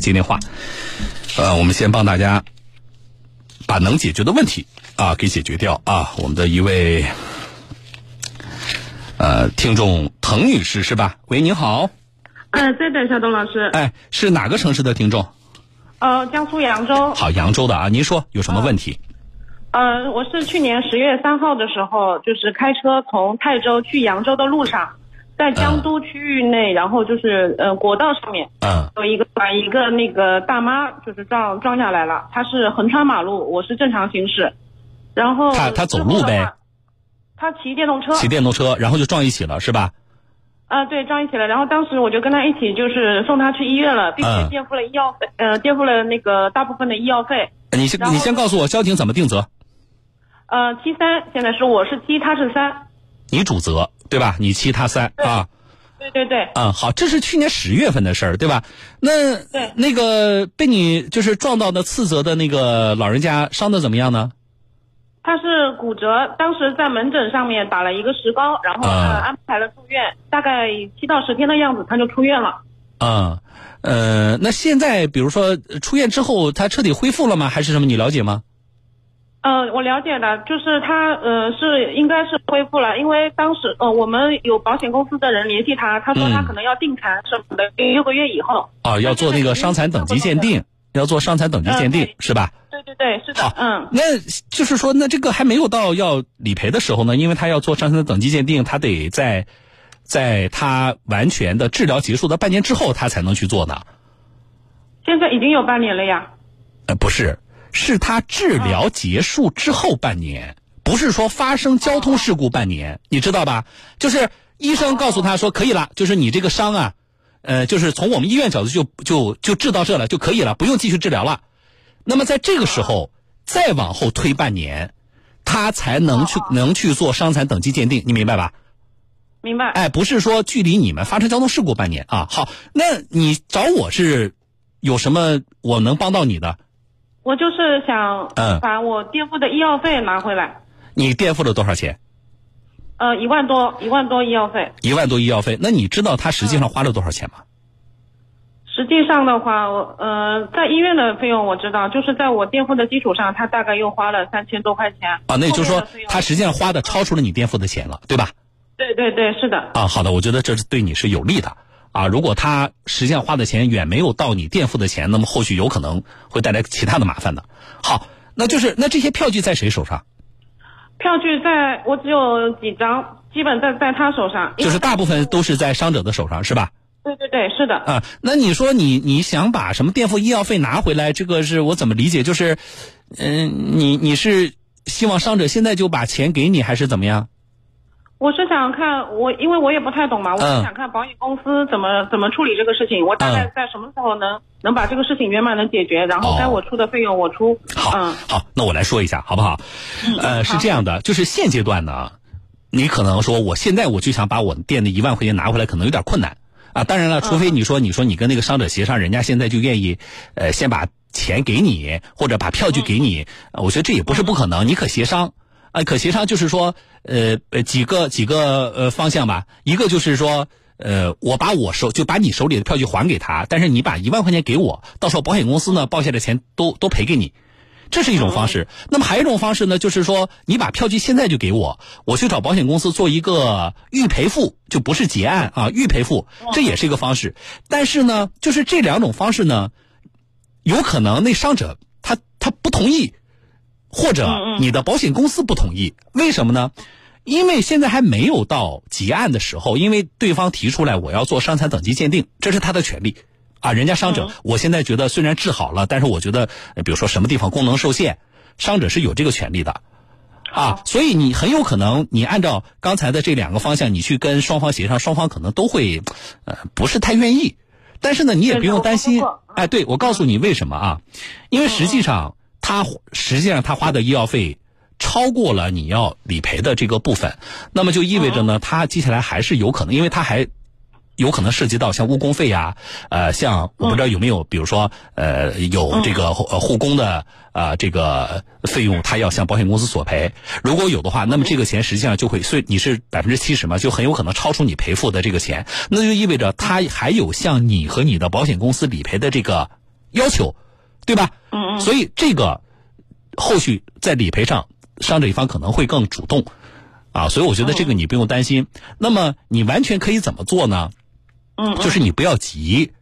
接电话。呃，我们先帮大家把能解决的问题啊给解决掉啊。我们的一位呃听众滕女士是吧？喂，您好。哎，对的，小东老师。哎，是哪个城市的听众？呃，江苏扬州。好，扬州的啊，您说有什么问题？呃，我是去年十月三号的时候，就是开车从泰州去扬州的路上，在江都区域内，然后就是呃国道上面，嗯有一个把一个那个大妈就是撞撞下来了，她是横穿马路，我是正常行驶，然后她她走路呗她骑电动车，骑电动车，然后就撞一起了，是吧？啊，对，撞一起了。然后当时我就跟她一起，就是送她去医院了，并且嗯垫付了医药费，呃，垫付了那个大部分的医药费。你先你先告诉我交警怎么定责，呃，七三，现在是我是七，他是三。你主责对吧？你七他三啊。对对对，嗯，好，这是去年十月份的事儿，对吧？那对那个被你就是撞到的次责的那个老人家伤的怎么样呢？他是骨折，当时在门诊上面打了一个石膏，然后啊呃安排了住院，大概七到十天的样子，他就出院了。嗯，呃，那现在比如说出院之后，他彻底恢复了吗？还是什么？你了解吗？呃，我了解的，就是他呃是应该是恢复了，因为当时呃我们有保险公司的人联系他，他说他嗯可能要定残什么的，六个月以后。啊，要做那个伤残等级鉴定，要做伤残等级鉴定、嗯是吧？对对对，是的好，嗯。那就是说，那这个还没有到要理赔的时候呢，因为他要做伤残等级鉴定，他得在在他完全的治疗结束的半年之后，他才能去做呢。现在已经有半年了呀。呃，不是，是他治疗结束之后半年，不是说发生交通事故半年，你知道吧？就是医生告诉他说可以了，就是你这个伤啊，呃，就是从我们医院角度就就就治到这了就可以了，不用继续治疗了。那么在这个时候再往后推半年，他才能去能去做伤残等级鉴定，你明白吧？明白。哎，不是说距离你们发生交通事故半年啊。好，那你找我是有什么我能帮到你的？我就是想嗯把我垫付的医药费拿回来，你垫付了多少钱？呃，一万多，一万多医药费。一万多医药费，那你知道他实际上花了多少钱吗？实际上的话，我呃，在医院的费用我知道，就是在我垫付的基础上，他大概又花了三千多块钱。啊，那也就是说他实际上花的超出了你垫付的钱了，对吧？对对对，是的。啊，好的，我觉得这是对你是有利的啊。如果他实际上花的钱远没有到你垫付的钱，那么后续有可能会带来其他的麻烦的。好，那就是那这些票据在谁手上？票据在我只有几张，基本在在他手上。就是大部分都是在伤者的手上，是吧？对对对，是的。啊，那你说你你想把什么垫付医药费拿回来？这个是我怎么理解？就是，嗯、你你是希望伤者现在就把钱给你，还是怎么样？我是想看我，因为我也不太懂嘛，我嗯是想看保险公司怎么怎么处理这个事情，我大概嗯在什么时候能能把这个事情圆满能解决，然后该我出的费用我出。好，嗯，好，那我来说一下，好不好？呃，是这样的，就是现阶段呢，你可能说我现在我就想把我店的一万块钱拿回来，可能有点困难啊。当然了，除非你说你说你跟那个伤者协商，人家现在就愿意，呃，先把钱给你，或者把票据给你，呃我觉得这也不是不可能，你可协商。啊，可协商就是说，呃呃，几个几个呃方向吧。一个就是说，呃，我把我手就把你手里的票据还给他，但是你把一万块钱给我，到时候保险公司呢报下的钱都都赔给你，这是一种方式。那么还有一种方式呢，就是说你把票据现在就给我，我去找保险公司做一个预赔付，就不是结案啊，预赔付，这也是一个方式。但是呢，就是这两种方式呢，有可能那伤者他他不同意。或者你的保险公司不同意，为什么呢？因为现在还没有到结案的时候，因为对方提出来我要做伤残等级鉴定，这是他的权利啊。人家伤者，我现在觉得虽然治好了，但是我觉得，呃比如说什么地方功能受限，伤者是有这个权利的啊。所以你很有可能，你按照刚才的这两个方向，你去跟双方协商，双方可能都会，呃，不是太愿意。但是呢，你也不用担心，哎，对我告诉你为什么啊？因为实际上。他实际上他花的医药费超过了你要理赔的这个部分，那么就意味着呢，他接下来还是有可能，因为他还有可能涉及到像误工费呀、呃，像我不知道有没有，比如说呃，有这个护护工的呃这个费用，他要向保险公司索赔。如果有的话，那么这个钱实际上就会，所以你是百分之七十嘛，就很有可能超出你赔付的这个钱，那就意味着他还有向你和你的保险公司理赔的这个要求，对吧？嗯嗯。所以这个后续在理赔上，伤者一方可能会更主动啊，所以我觉得这个你不用担心。那么你完全可以怎么做呢？嗯，就是你不要急，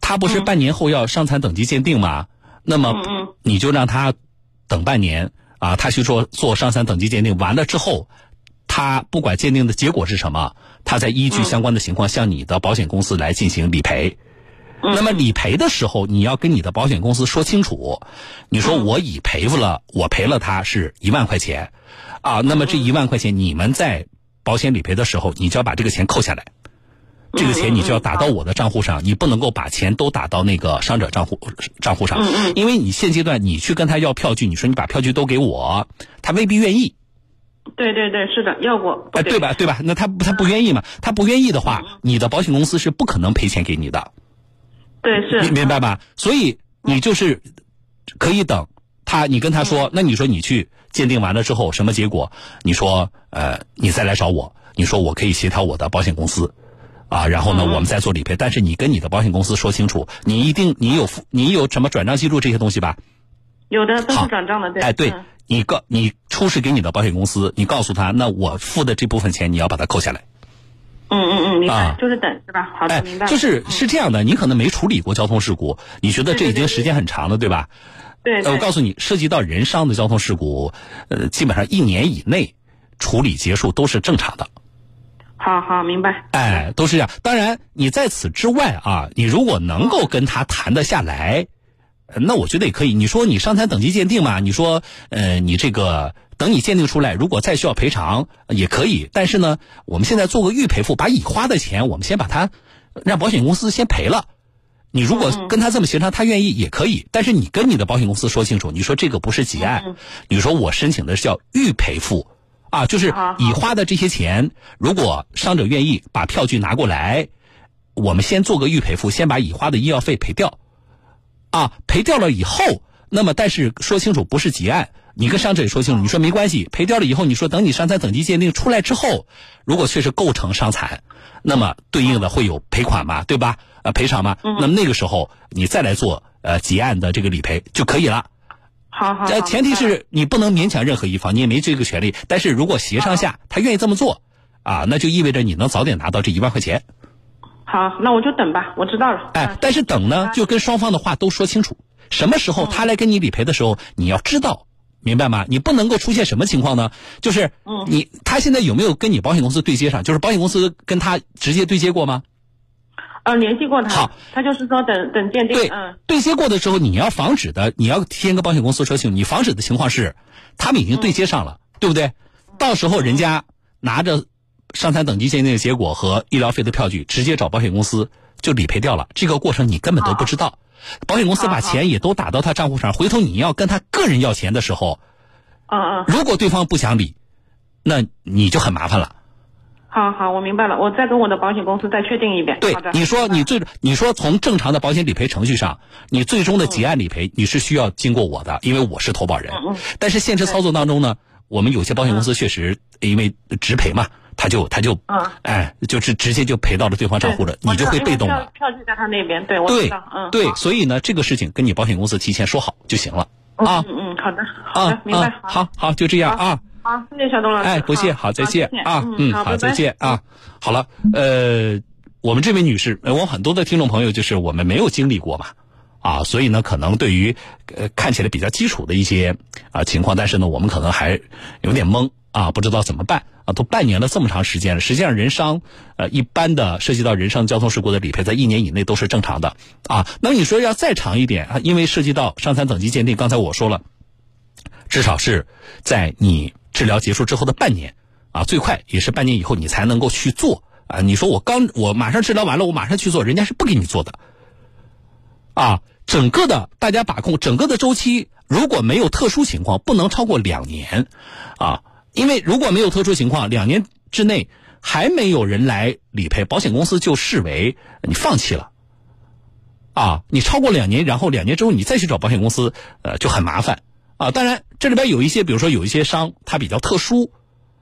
他不是半年后要伤残等级鉴定吗？那么你就让他等半年啊，他去做做伤残等级鉴定，完了之后，他不管鉴定的结果是什么，他再依据相关的情况向你的保险公司来进行理赔。那么理赔的时候，你要跟你的保险公司说清楚，你说我已赔付了，我赔了他是一万块钱，啊，那么这一万块钱你们在保险理赔的时候，你就要把这个钱扣下来。这个钱你就要打到我的账户上，你不能够把钱都打到那个伤者账户账户上，因为你现阶段你去跟他要票据，你说你把票据都给我，他未必愿意。对对对，是的，要过。哎，对吧？对吧？那他他不愿意嘛？他不愿意的话，你的保险公司是不可能赔钱给你的。对，是。明明白吧？所以你就是可以等他，你跟他说，那你说你去鉴定完了之后什么结果？你说呃，你再来找我，你说我可以协调我的保险公司。啊，然后呢，我们再做理赔。但是你跟你的保险公司说清楚，你一定你有你有什么转账记录这些东西吧？有的都是转账的，对。哎，对，你告你出示给你的保险公司，你告诉他，那我付的这部分钱你要把它扣下来。嗯嗯嗯，明白，就是等是吧？好的，明白。就是是这样的，你可能没处理过交通事故，你觉得这已经时间很长了，对吧？对。我告诉你，涉及到人伤的交通事故，呃，基本上一年以内处理结束都是正常的。好好明白，哎，都是这样。当然，你在此之外啊，你如果能够跟他谈得下来，那我觉得也可以。你说你伤残等级鉴定嘛？你说，呃，你这个等你鉴定出来，如果再需要赔偿也可以。但是呢，我们现在做个预赔付，把已花的钱我们先把它让保险公司先赔了。你如果跟他这么协商，他愿意也可以。但是你跟你的保险公司说清楚，你说这个不是结案，你说我申请的是叫预赔付。啊，就是已花的这些钱，如果伤者愿意把票据拿过来，我们先做个预赔付，先把已花的医药费赔掉。啊，赔掉了以后，那么但是说清楚不是结案，你跟伤者也说清楚，你说没关系，赔掉了以后，你说等你伤残等级鉴定出来之后，如果确实构成伤残，那么对应的会有赔款嘛，对吧？呃，赔偿嘛，那么那个时候你再来做呃结案的这个理赔就可以了。好好，呃，前提是你不能勉强任何一方，你也没这个权利。但是如果协商下他愿意这么做，啊，那就意味着你能早点拿到这一万块钱。好，那我就等吧，我知道了。哎，但是等呢，就跟双方的话都说清楚，什么时候他来跟你理赔的时候，你要知道，明白吗？你不能够出现什么情况呢？就是，你他现在有没有跟你保险公司对接上？就是保险公司跟他直接对接过吗？呃，联系过他，好，他就是说等等鉴定。对，嗯对接过的时候，你要防止的，你要提前跟保险公司说清楚，你防止的情况是，他们已经对接上了，对不对？到时候人家拿着伤残等级鉴定的结果和医疗费的票据，直接找保险公司就理赔掉了。这个过程你根本都不知道，保险公司把钱也都打到他账户上，回头你要跟他个人要钱的时候，嗯嗯，如果对方不想理，那你就很麻烦了。好好，我明白了，我再跟我的保险公司再确定一遍。对，你说你最，你说从正常的保险理赔程序上，你最终的结案理赔你是需要经过我的，因为我是投保人。但是现实操作当中呢，我们有些保险公司确实因为直赔嘛，他就他就，嗯，哎，就是直接就赔到了对方账户了，你就会被动了。票据在他那边，对，我知道。嗯。对，所以呢，这个事情跟你保险公司提前说好就行了。啊。嗯嗯，好的，好的，明白。好好，就这样啊。好，谢谢小东老师。哎，不谢，好，再见啊，嗯，好，再见啊。好了，呃，我们这位女士，我很多的听众朋友就是我们没有经历过嘛，啊，所以呢，可能对于呃看起来比较基础的一些啊情况，但是呢，我们可能还有点懵啊，不知道怎么办啊。都半年了，这么长时间了，实际上人伤呃一般的涉及到人伤交通事故的理赔，在一年以内都是正常的啊。那你说要再长一点啊，因为涉及到伤残等级鉴定，刚才我说了，至少是在你。治疗结束之后的半年，啊，最快也是半年以后你才能够去做啊。你说我刚我马上治疗完了，我马上去做，人家是不给你做的。啊，整个的大家把控整个的周期，如果没有特殊情况，不能超过两年，啊，因为如果没有特殊情况，两年之内还没有人来理赔，保险公司就视为你放弃了。啊，你超过两年，然后两年之后你再去找保险公司，呃，就很麻烦。啊，当然，这里边有一些，比如说有一些伤，它比较特殊，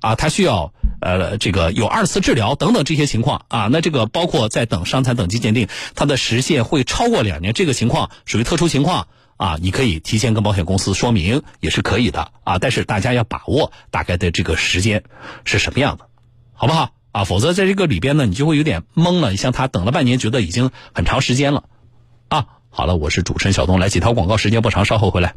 啊，它需要呃，这个有二次治疗等等这些情况啊，那这个包括在等伤残等级鉴定，它的时限会超过两年，这个情况属于特殊情况啊，你可以提前跟保险公司说明也是可以的啊，但是大家要把握大概的这个时间是什么样的，好不好啊？否则在这个里边呢，你就会有点懵了。你像他等了半年，觉得已经很长时间了啊。好了，我是主持人小东，来几条广告，时间不长，稍后回来。